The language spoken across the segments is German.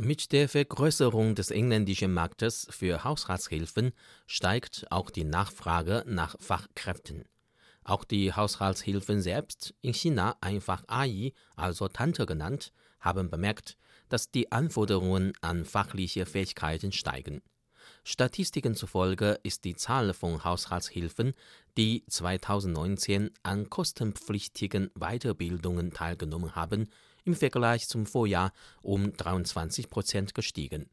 Mit der Vergrößerung des inländischen Marktes für Haushaltshilfen steigt auch die Nachfrage nach Fachkräften. Auch die Haushaltshilfen selbst, in China einfach AI, also Tante genannt, haben bemerkt, dass die Anforderungen an fachliche Fähigkeiten steigen. Statistiken zufolge ist die Zahl von Haushaltshilfen, die 2019 an kostenpflichtigen Weiterbildungen teilgenommen haben, im Vergleich zum Vorjahr um 23 Prozent gestiegen.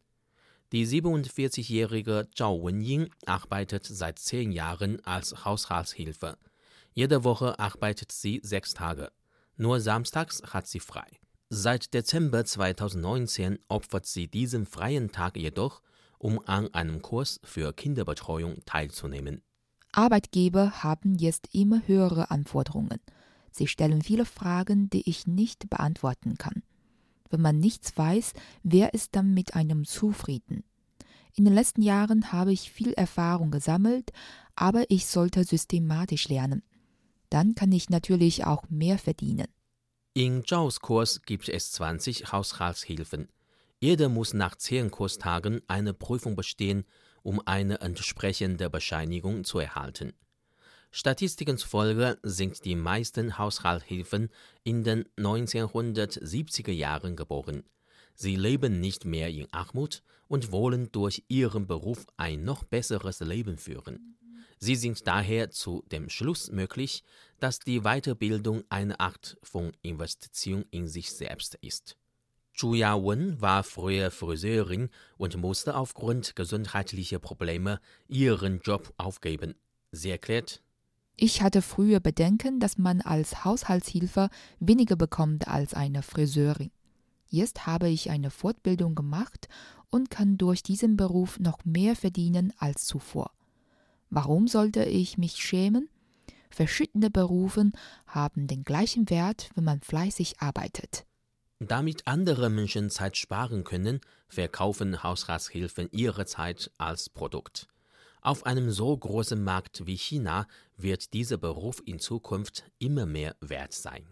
Die 47-jährige Zhao Wenying arbeitet seit zehn Jahren als Haushaltshilfe. Jede Woche arbeitet sie sechs Tage. Nur samstags hat sie frei. Seit Dezember 2019 opfert sie diesen freien Tag jedoch, um an einem Kurs für Kinderbetreuung teilzunehmen. Arbeitgeber haben jetzt immer höhere Anforderungen. Sie stellen viele Fragen, die ich nicht beantworten kann. Wenn man nichts weiß, wer ist dann mit einem zufrieden? In den letzten Jahren habe ich viel Erfahrung gesammelt, aber ich sollte systematisch lernen. Dann kann ich natürlich auch mehr verdienen. In Zhaos Kurs gibt es 20 Haushaltshilfen. Jeder muss nach zehn Kurstagen eine Prüfung bestehen, um eine entsprechende Bescheinigung zu erhalten. Statistiken zufolge sind die meisten Haushaltshilfen in den 1970er Jahren geboren. Sie leben nicht mehr in Armut und wollen durch ihren Beruf ein noch besseres Leben führen. Sie sind daher zu dem Schluss möglich, dass die Weiterbildung eine Art von Investition in sich selbst ist. Zhu Yawen war früher Friseurin und musste aufgrund gesundheitlicher Probleme ihren Job aufgeben. Sie erklärt, ich hatte früher Bedenken, dass man als Haushaltshilfe weniger bekommt als eine Friseurin. Jetzt habe ich eine Fortbildung gemacht und kann durch diesen Beruf noch mehr verdienen als zuvor. Warum sollte ich mich schämen? Verschiedene Berufe haben den gleichen Wert, wenn man fleißig arbeitet. Damit andere Menschen Zeit sparen können, verkaufen Haushaltshilfen ihre Zeit als Produkt. Auf einem so großen Markt wie China wird dieser Beruf in Zukunft immer mehr wert sein.